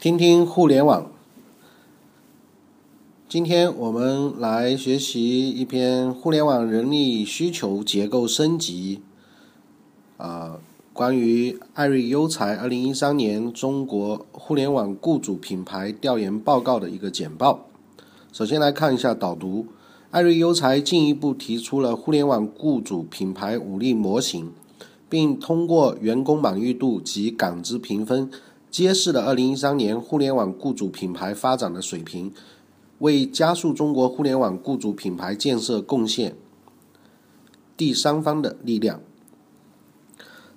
听听互联网。今天我们来学习一篇互联网人力需求结构升级啊，关于艾瑞优才二零一三年中国互联网雇主品牌调研报告的一个简报。首先来看一下导读：艾瑞优才进一步提出了互联网雇主品牌五力模型，并通过员工满意度及岗资评分。揭示了2013年互联网雇主品牌发展的水平，为加速中国互联网雇主品牌建设贡献第三方的力量。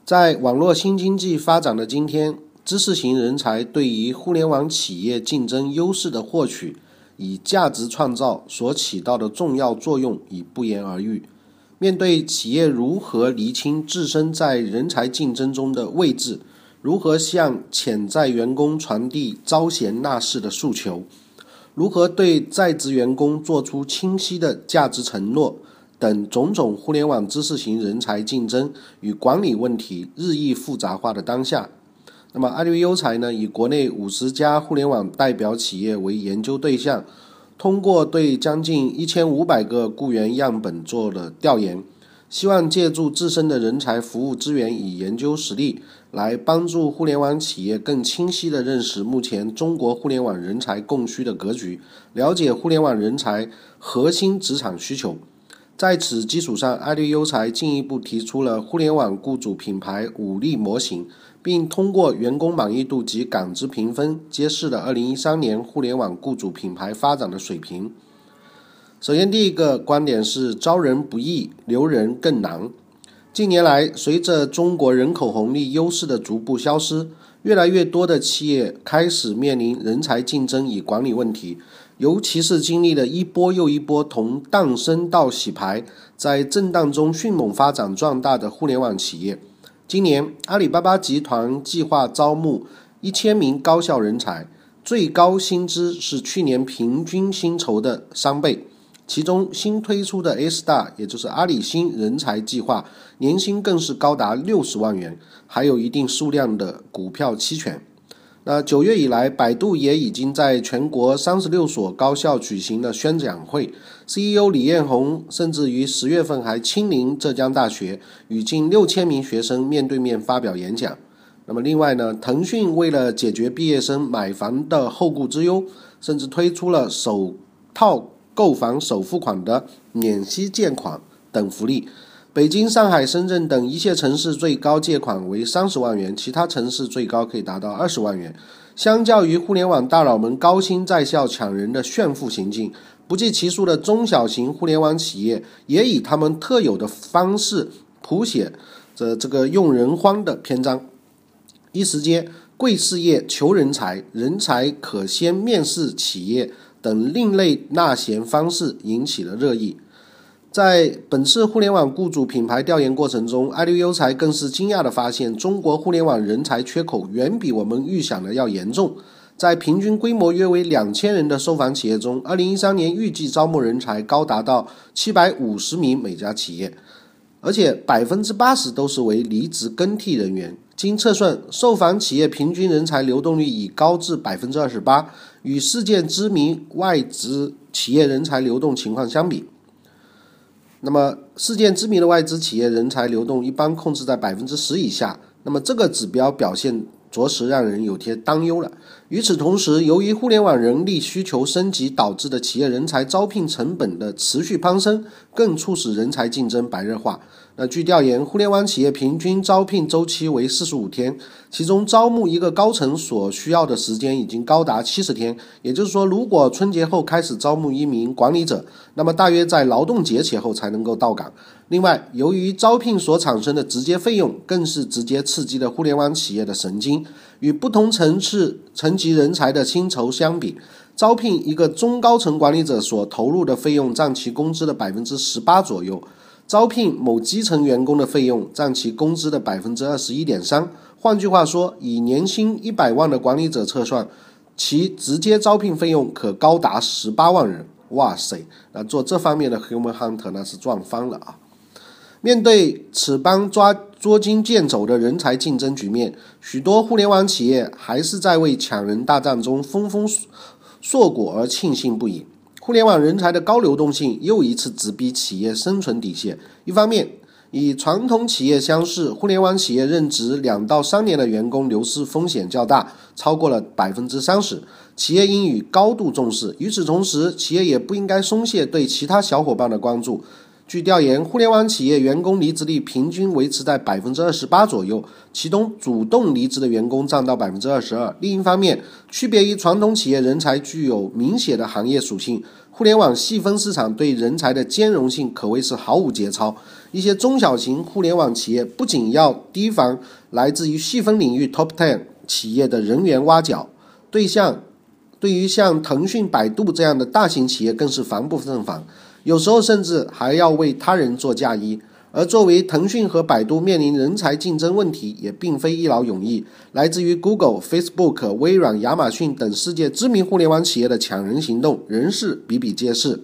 在网络新经济发展的今天，知识型人才对于互联网企业竞争优势的获取以价值创造所起到的重要作用已不言而喻。面对企业如何厘清自身在人才竞争中的位置，如何向潜在员工传递招贤纳士的诉求？如何对在职员工做出清晰的价值承诺？等种种互联网知识型人才竞争与管理问题日益复杂化的当下，那么阿里优才呢？以国内五十家互联网代表企业为研究对象，通过对将近一千五百个雇员样本做了调研。希望借助自身的人才服务资源与研究实力，来帮助互联网企业更清晰地认识目前中国互联网人才供需的格局，了解互联网人才核心职场需求。在此基础上，爱立优才进一步提出了互联网雇主品牌五力模型，并通过员工满意度及岗资评分，揭示了二零一三年互联网雇主品牌发展的水平。首先，第一个观点是招人不易，留人更难。近年来，随着中国人口红利优势的逐步消失，越来越多的企业开始面临人才竞争与管理问题。尤其是经历了一波又一波从诞生到洗牌，在震荡中迅猛发展壮大的互联网企业。今年，阿里巴巴集团计划招募一千名高校人才，最高薪资是去年平均薪酬的三倍。其中新推出的 A Star，，也就是阿里新人才计划，年薪更是高达六十万元，还有一定数量的股票期权。那九月以来，百度也已经在全国三十六所高校举行了宣讲会，CEO 李彦宏甚至于十月份还亲临浙江大学，与近六千名学生面对面发表演讲。那么另外呢，腾讯为了解决毕业生买房的后顾之忧，甚至推出了首套。购房首付款的免息借款等福利，北京、上海、深圳等一线城市最高借款为三十万元，其他城市最高可以达到二十万元。相较于互联网大佬们高薪在校抢人的炫富行径，不计其数的中小型互联网企业也以他们特有的方式谱写着这个用人荒的篇章。一时间，贵事业求人才，人才可先面试企业。等另类纳贤方式引起了热议。在本次互联网雇主品牌调研过程中，爱立优才更是惊讶地发现，中国互联网人才缺口远比我们预想的要严重。在平均规模约为两千人的受访企业中，二零一三年预计招募人才高达到七百五十名每家企业，而且百分之八十都是为离职更替人员。经测算，受访企业平均人才流动率已高至百分之二十八，与世界知名外资企业人才流动情况相比，那么世界知名的外资企业人才流动一般控制在百分之十以下，那么这个指标表现着实让人有些担忧了。与此同时，由于互联网人力需求升级导致的企业人才招聘成本的持续攀升，更促使人才竞争白热化。那据调研，互联网企业平均招聘周期为四十五天，其中招募一个高层所需要的时间已经高达七十天。也就是说，如果春节后开始招募一名管理者，那么大约在劳动节前后才能够到岗。另外，由于招聘所产生的直接费用，更是直接刺激了互联网企业的神经。与不同层次层级人才的薪酬相比，招聘一个中高层管理者所投入的费用占其工资的百分之十八左右。招聘某基层员工的费用占其工资的百分之二十一点三。换句话说，以年薪一百万的管理者测算，其直接招聘费用可高达十八万人。哇塞，那做这方面的 human hunter 那是赚翻了啊！面对此般抓捉襟见肘的人才竞争局面，许多互联网企业还是在为抢人大战中丰丰硕果而庆幸不已。互联网人才的高流动性又一次直逼企业生存底线。一方面，与传统企业相似，互联网企业任职两到三年的员工流失风险较大，超过了百分之三十，企业应予高度重视。与此同时，企业也不应该松懈对其他小伙伴的关注。据调研，互联网企业员工离职率平均维持在百分之二十八左右，其中主动离职的员工占到百分之二十二。另一方面，区别于传统企业，人才具有明显的行业属性，互联网细分市场对人才的兼容性可谓是毫无节操。一些中小型互联网企业不仅要提防来自于细分领域 Top Ten 企业的人员挖角对象，对于像腾讯、百度这样的大型企业更是防不胜防。有时候甚至还要为他人做嫁衣，而作为腾讯和百度面临人才竞争问题，也并非一劳永逸。来自于 Google、Facebook、微软、亚马逊等世界知名互联网企业的抢人行动，仍是比比皆是。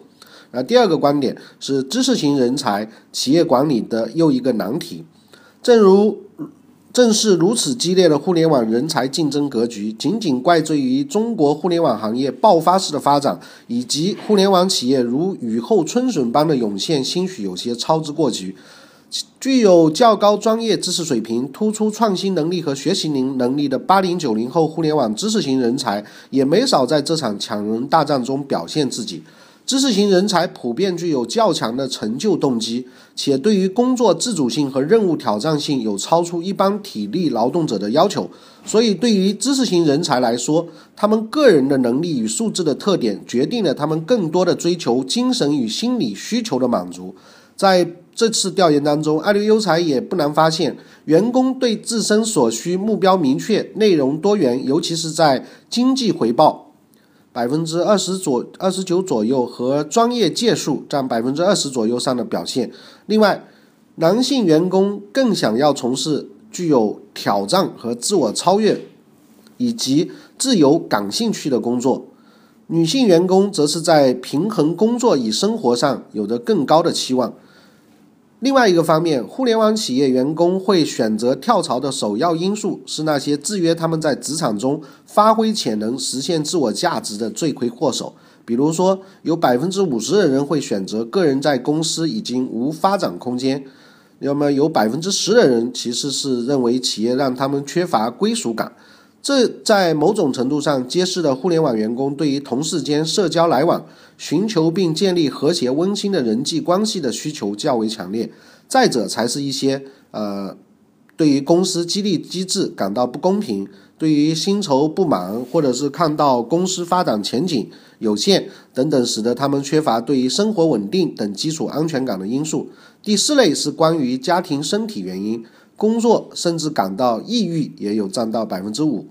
那第二个观点是知识型人才企业管理的又一个难题，正如。正是如此激烈的互联网人才竞争格局，仅仅怪罪于中国互联网行业爆发式的发展，以及互联网企业如雨后春笋般的涌现，兴许有些操之过急。具有较高专业知识水平、突出创新能力和学习能能力的八零九零后互联网知识型人才，也没少在这场抢人大战中表现自己。知识型人才普遍具有较强的成就动机，且对于工作自主性和任务挑战性有超出一般体力劳动者的要求。所以，对于知识型人才来说，他们个人的能力与素质的特点，决定了他们更多的追求精神与心理需求的满足。在这次调研当中，爱瑞优才也不难发现，员工对自身所需目标明确、内容多元，尤其是在经济回报。百分之二十左二十九左右和专业技术占百分之二十左右上的表现。另外，男性员工更想要从事具有挑战和自我超越，以及自由感兴趣的工作；女性员工则是在平衡工作与生活上有着更高的期望。另外一个方面，互联网企业员工会选择跳槽的首要因素是那些制约他们在职场中发挥潜能、实现自我价值的罪魁祸首。比如说，有百分之五十的人会选择个人在公司已经无发展空间；要么有百分之十的人其实是认为企业让他们缺乏归属感。这在某种程度上揭示了互联网员工对于同事间社交来往、寻求并建立和谐温馨的人际关系的需求较为强烈。再者，才是一些呃，对于公司激励机制感到不公平，对于薪酬不满，或者是看到公司发展前景有限等等，使得他们缺乏对于生活稳定等基础安全感的因素。第四类是关于家庭身体原因，工作甚至感到抑郁，也有占到百分之五。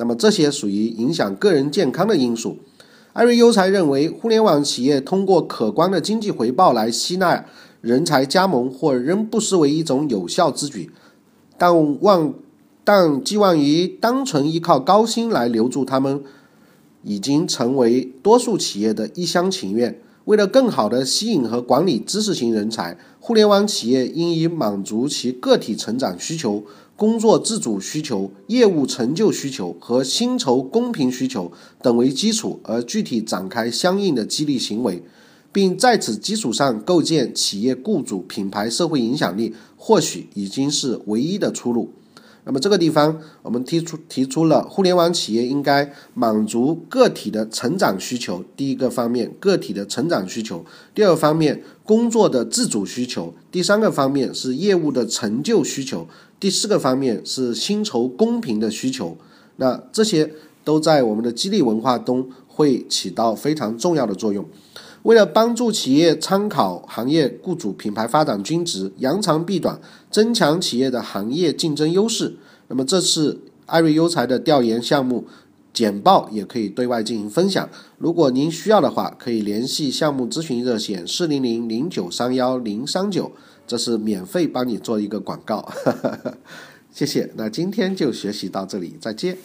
那么这些属于影响个人健康的因素。艾瑞优才认为，互联网企业通过可观的经济回报来吸纳人才加盟，或仍不失为一种有效之举。但望但寄望于单纯依靠高薪来留住他们，已经成为多数企业的一厢情愿。为了更好地吸引和管理知识型人才，互联网企业应以满足其个体成长需求。工作自主需求、业务成就需求和薪酬公平需求等为基础，而具体展开相应的激励行为，并在此基础上构建企业雇主品牌社会影响力，或许已经是唯一的出路。那么这个地方，我们提出提出了互联网企业应该满足个体的成长需求。第一个方面，个体的成长需求；第二方面，工作的自主需求；第三个方面是业务的成就需求；第四个方面是薪酬公平的需求。那这些都在我们的激励文化中会起到非常重要的作用。为了帮助企业参考行业雇主品牌发展均值，扬长避短，增强企业的行业竞争优势，那么这次艾瑞优才的调研项目简报也可以对外进行分享。如果您需要的话，可以联系项目咨询热线四零零零九三幺零三九，这是免费帮你做一个广告。谢谢，那今天就学习到这里，再见。